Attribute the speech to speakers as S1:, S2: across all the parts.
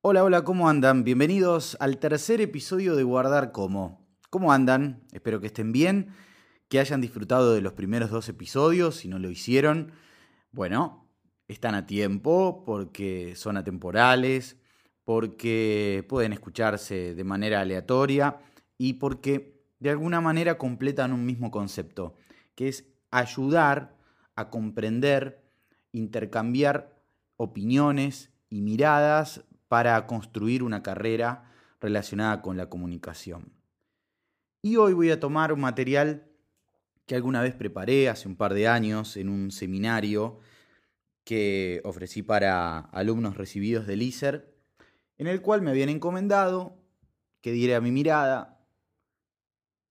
S1: Hola, hola, ¿cómo andan? Bienvenidos al tercer episodio de Guardar Como. ¿Cómo andan? Espero que estén bien, que hayan disfrutado de los primeros dos episodios, si no lo hicieron. Bueno, están a tiempo porque son atemporales, porque pueden escucharse de manera aleatoria y porque de alguna manera completan un mismo concepto, que es ayudar a comprender, intercambiar opiniones y miradas para construir una carrera relacionada con la comunicación. Y hoy voy a tomar un material que alguna vez preparé hace un par de años en un seminario que ofrecí para alumnos recibidos del ISER, en el cual me habían encomendado que diera mi mirada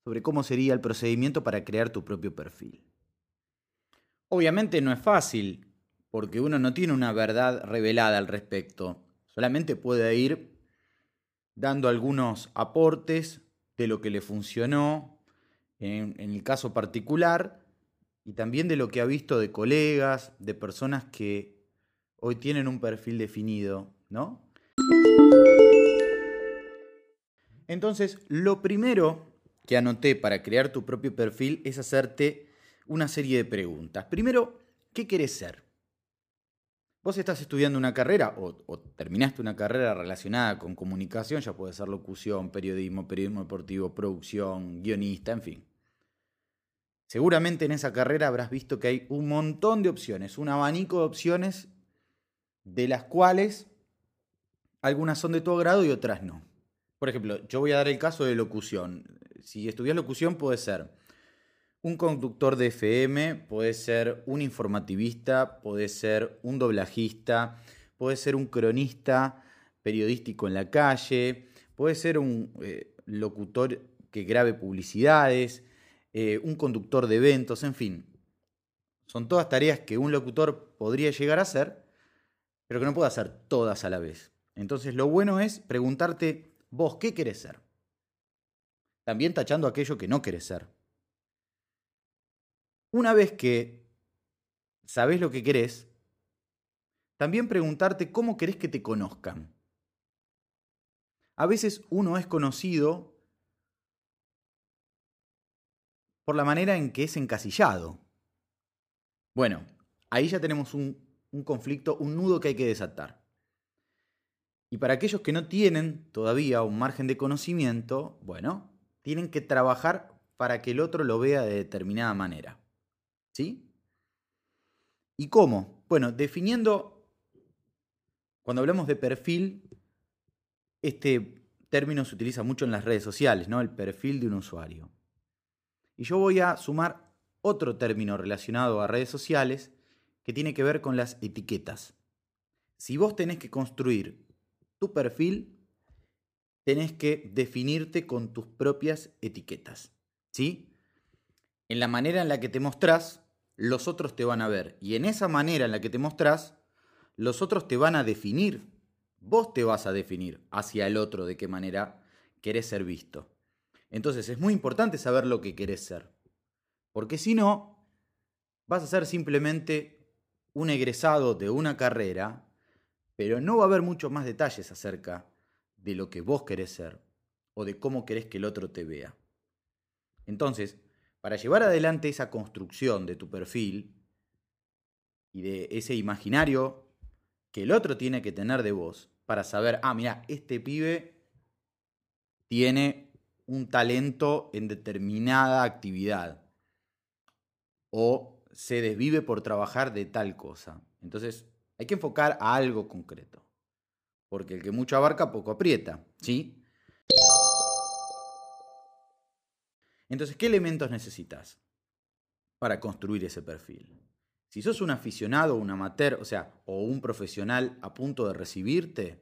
S1: sobre cómo sería el procedimiento para crear tu propio perfil. Obviamente no es fácil, porque uno no tiene una verdad revelada al respecto. Solamente puede ir dando algunos aportes de lo que le funcionó en, el caso particular y también de lo que ha visto de colegas, de personas que hoy tienen un perfil definido, ¿no? Entonces, lo primero que anoté para crear tu propio perfil es hacerte una serie de preguntas. Primero, ¿qué querés ser? Vos estás estudiando una carrera o, terminaste una carrera relacionada con comunicación, ya puede ser locución, periodismo, periodismo deportivo, producción, guionista, en fin. Seguramente en esa carrera habrás visto que hay un montón de opciones, un abanico de opciones de las cuales algunas son de tu agrado y otras no. Por ejemplo, yo voy a dar el caso de locución. Si estudias locución puede ser un conductor de FM, puede ser un informativista, puede ser un doblajista, puede ser un cronista periodístico en la calle, puede ser un eh, locutor que grabe publicidades, eh, un conductor de eventos, en fin. Son todas tareas que un locutor podría llegar a hacer, pero que no puede hacer todas a la vez. Entonces lo bueno es preguntarte, vos, ¿qué querés ser? También tachando aquello que no querés ser. Una vez que sabes lo que querés, también preguntarte cómo querés que te conozcan. A veces uno es conocido por la manera en que es encasillado. Bueno, ahí ya tenemos un, un, conflicto, un nudo que hay que desatar. Y para aquellos que no tienen todavía un margen de conocimiento, bueno, tienen que trabajar para que el otro lo vea de determinada manera. ¿Sí? ¿Y cómo? Bueno, definiendo, cuando hablamos de perfil, este término se utiliza mucho en las redes sociales, ¿no? El perfil de un usuario. Y yo voy a sumar otro término relacionado a redes sociales que tiene que ver con las etiquetas. Si vos tenés que construir tu perfil, tenés que definirte con tus propias etiquetas. ¿Sí? En la manera en la que te mostrás, los otros te van a ver. Y en esa manera en la que te mostrás, los otros te van a definir. Vos te vas a definir hacia el otro de qué manera querés ser visto. Entonces es muy importante saber lo que querés ser. Porque si no, vas a ser simplemente un egresado de una carrera, pero no va a haber muchos más detalles acerca de lo que vos querés ser o de cómo querés que el otro te vea. Entonces, para llevar adelante esa construcción de tu perfil y de ese imaginario que el otro tiene que tener de vos, para saber, ah, mira, este pibe tiene un talento en determinada actividad o se desvive por trabajar de tal cosa. Entonces, hay que enfocar a algo concreto, porque el que mucho abarca poco aprieta, ¿sí? Entonces, ¿qué elementos necesitas para construir ese perfil? Si sos un aficionado, un amateur, o sea, o un profesional a punto de recibirte,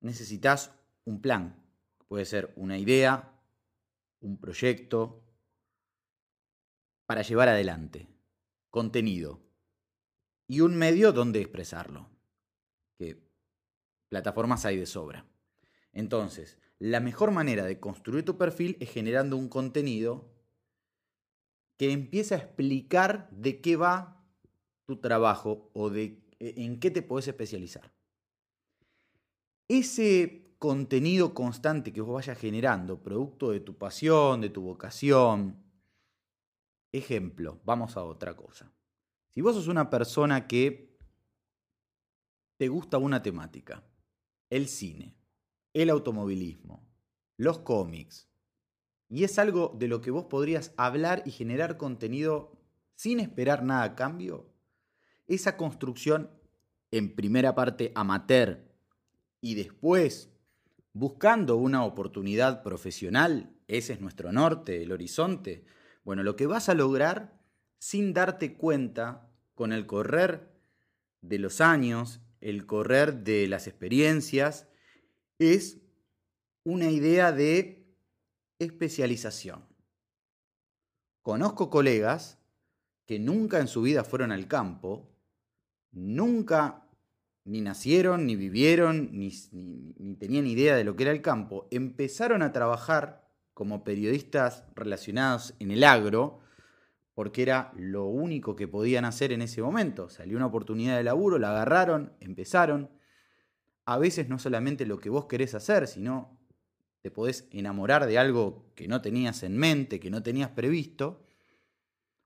S1: necesitas un plan. Puede ser una idea, un proyecto, para llevar adelante, contenido y un medio donde expresarlo, que plataformas hay de sobra. Entonces, la mejor manera de construir tu perfil es generando un contenido que empiece a explicar de qué va tu trabajo o de e, en qué te puedes especializar. ese contenido constante que vos vayas generando, producto de tu pasión, de tu vocación. Ejemplo, vamos a otra cosa. Si vos sos una persona que te gusta una temática, el cine, el automovilismo, los cómics, y es algo de lo que vos podrías hablar y generar contenido sin esperar nada a cambio, esa construcción en primera parte amateur y después buscando una oportunidad profesional, ese es nuestro norte, el horizonte, bueno, lo que vas a lograr sin darte cuenta con el correr de los años, el correr de las experiencias, es una idea de especialización. Conozco colegas que nunca en su vida fueron al campo, nunca ni nacieron, ni vivieron, ni, tenían idea de lo que era el campo, empezaron a trabajar como periodistas relacionados en el agro, porque era lo único que podían hacer en ese momento. Salió una oportunidad de laburo, la agarraron, empezaron. A veces no solamente lo que vos querés hacer, sino te podés enamorar de algo que no tenías en mente, que no tenías previsto,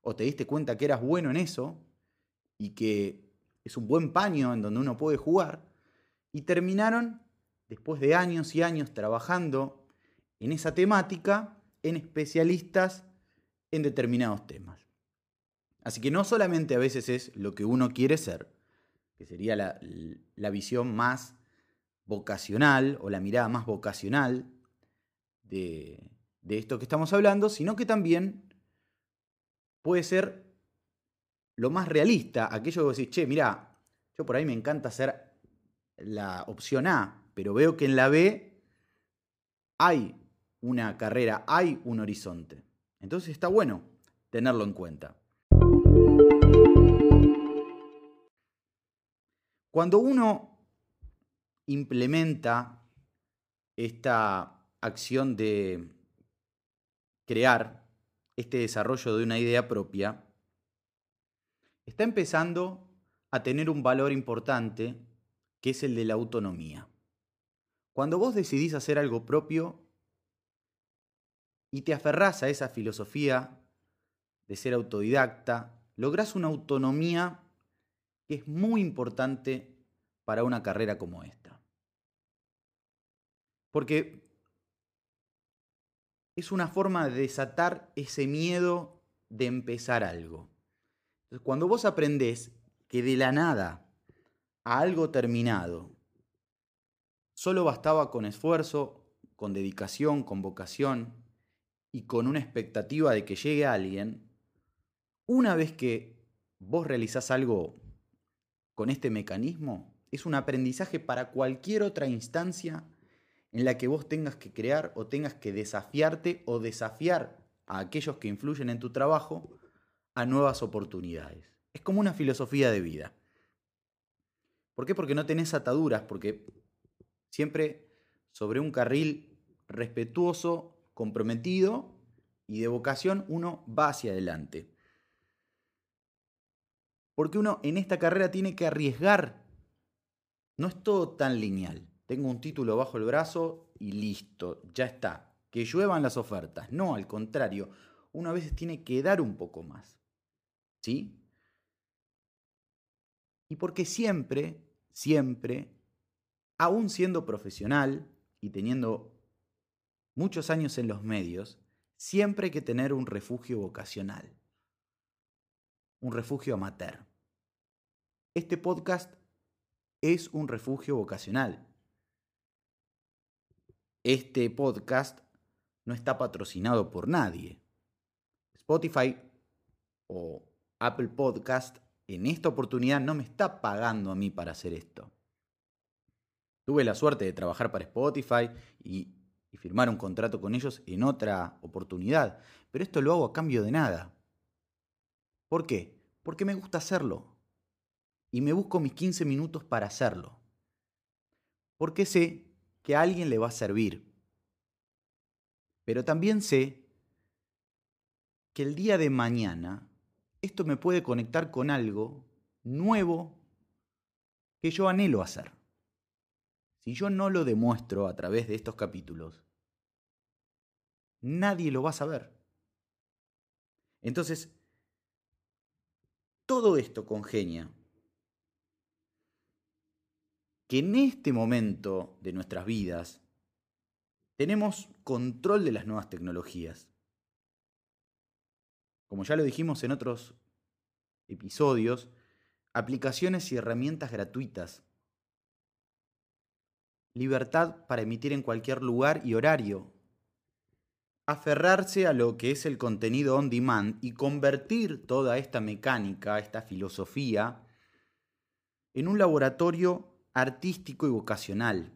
S1: o te diste cuenta que eras bueno en eso y que es un buen paño en donde uno puede jugar, y terminaron, después de años y años trabajando en esa temática, en especialistas en determinados temas. Así que no solamente a veces es lo que uno quiere ser, que sería la, la visión más vocacional o la mirada más vocacional de, de esto que estamos hablando, sino que también puede ser lo más realista, aquello que vos decís, che, mira, yo por ahí me encanta hacer la opción A, pero veo que en la B hay una carrera, hay un horizonte. Entonces está bueno tenerlo en cuenta. Cuando uno implementa esta acción de crear este desarrollo de una idea propia, está empezando a tener un valor importante que es el de la autonomía. Cuando vos decidís hacer algo propio y te aferrás a esa filosofía de ser autodidacta, lográs una autonomía que es muy importante para una carrera como esta. Porque es una forma de desatar ese miedo de empezar algo. Cuando vos aprendés que de la nada a algo terminado solo bastaba con esfuerzo, con dedicación, con vocación y con una expectativa de que llegue alguien, una vez que vos realizás algo con este mecanismo, es un aprendizaje para cualquier otra instancia en la que vos tengas que crear o tengas que desafiarte o desafiar a aquellos que influyen en tu trabajo a nuevas oportunidades. Es como una filosofía de vida. ¿Por qué? Porque no tenés ataduras, porque siempre sobre un carril respetuoso, comprometido y de vocación uno va hacia adelante. Porque uno en esta carrera tiene que arriesgar. No es todo tan lineal. Tengo un título bajo el brazo y listo, ya está. Que lluevan las ofertas. No, al contrario, uno a veces tiene que dar un poco más. ¿Sí? Y porque siempre, siempre, aún siendo profesional y teniendo muchos años en los medios, siempre hay que tener un refugio vocacional, un refugio amateur. Este podcast es un refugio vocacional. Este podcast no está patrocinado por nadie. Spotify o Apple Podcast en esta oportunidad no me está pagando a mí para hacer esto. Tuve la suerte de trabajar para Spotify y, firmar un contrato con ellos en otra oportunidad, pero esto lo hago a cambio de nada. ¿Por qué? Porque me gusta hacerlo. Y me busco mis 15 minutos para hacerlo. Porque sé que a alguien le va a servir. Pero también sé que el día de mañana esto me puede conectar con algo nuevo que yo anhelo hacer. si yo no lo demuestro a través de estos capítulos, nadie lo va a saber. Entonces, todo esto congenia que en este momento de nuestras vidas tenemos control de las nuevas tecnologías. Como ya lo dijimos en otros episodios, aplicaciones y herramientas gratuitas. Libertad para emitir en cualquier lugar y horario. Aferrarse a lo que es el contenido on demand y convertir toda esta mecánica, esta filosofía, en un laboratorio artístico y vocacional.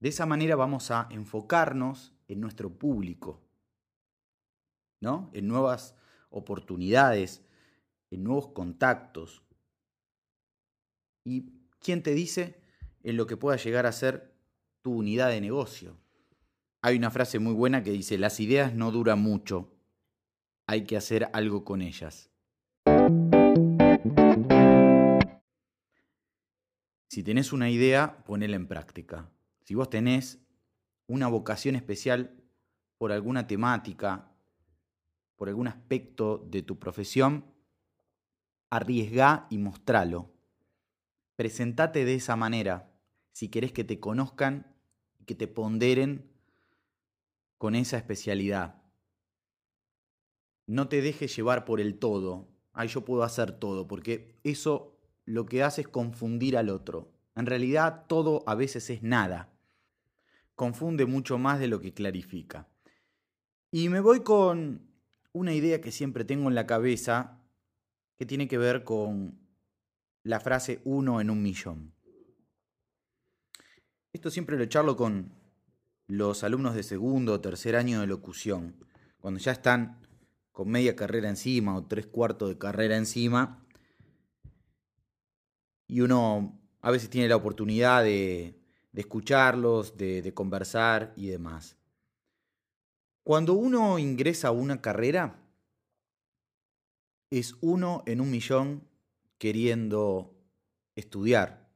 S1: De esa manera vamos a enfocarnos en nuestro público, ¿no? En nuevas oportunidades, en nuevos contactos. ¿Y quién te dice en lo que pueda llegar a ser tu unidad de negocio? Hay una frase muy buena que dice, las ideas no duran mucho, hay que hacer algo con ellas. Si tenés una idea, ponela en práctica. Si vos tenés una vocación especial por alguna temática, por algún aspecto de tu profesión, arriesgá y mostralo. Presentate de esa manera si querés que te conozcan y que te ponderen con esa especialidad. No te dejes llevar por el todo. Ay, yo puedo hacer todo, porque eso lo que hace es confundir al otro. En realidad todo a veces es nada confunde mucho más de lo que clarifica. Y me voy con una idea que siempre tengo en la cabeza que tiene que ver con la frase uno en un millón. Esto siempre lo charlo con los alumnos de segundo o tercer año de locución, cuando ya están con media carrera encima o tres cuartos de carrera encima, y uno a veces tiene la oportunidad de de escucharlos, de, conversar y demás. Cuando uno ingresa a una carrera, es uno en un millón queriendo estudiar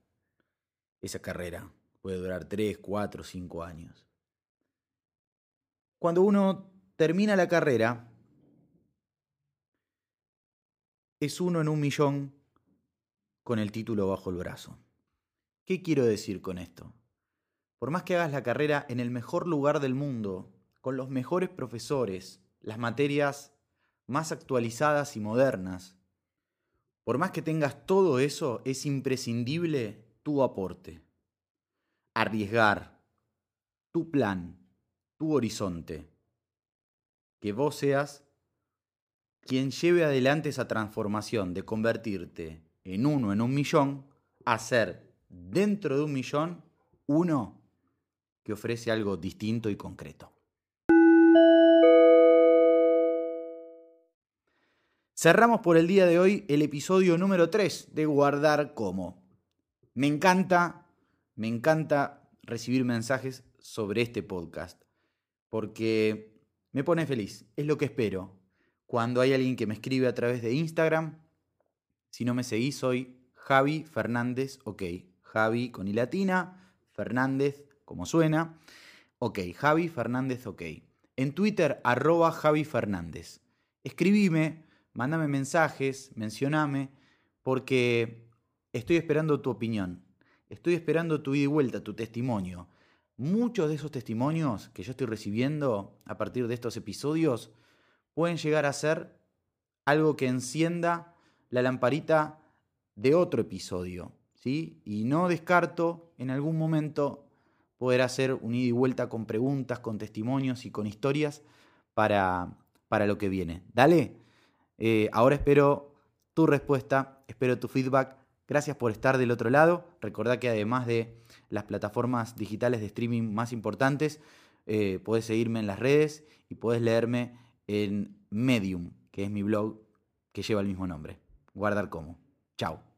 S1: esa carrera. Puede durar tres, cuatro, cinco años. Cuando uno termina la carrera, es uno en un millón con el título bajo el brazo. ¿Qué quiero decir con esto? Por más que hagas la carrera en el mejor lugar del mundo, con los mejores profesores, las materias más actualizadas y modernas, por más que tengas todo eso, es imprescindible tu aporte. Arriesgar, tu plan, tu horizonte. Que vos seas quien lleve adelante esa transformación de convertirte en uno en un millón a ser dentro de un millón uno que ofrece algo distinto y concreto. Cerramos por el día de hoy el episodio número 3 de Guardar Como. Me encanta, me encanta recibir mensajes sobre este podcast, porque me pone feliz, es lo que espero. Cuando hay alguien que me escribe a través de Instagram, si no me seguís, soy Javi Fernández, ok, Javi con i latina, Fernández como suena. Ok, Javi Fernández, ok. En Twitter, arroba Javi Fernández. Escribime, mándame mensajes, mencioname, porque estoy esperando tu opinión. Estoy esperando tu ida y vuelta, tu testimonio. Muchos de esos testimonios que yo estoy recibiendo a partir de estos episodios pueden llegar a ser algo que encienda la lamparita de otro episodio, ¿sí? Y no descarto en algún momento poder hacer un ida y vuelta con preguntas, con testimonios y con historias para, para lo que viene. Dale, eh, ahora espero tu respuesta, espero tu feedback. Gracias por estar del otro lado. Recordá que además de las plataformas digitales de streaming más importantes, eh, puedes seguirme en las redes y puedes leerme en Medium, que es mi blog que lleva el mismo nombre. Guardar como. Chao.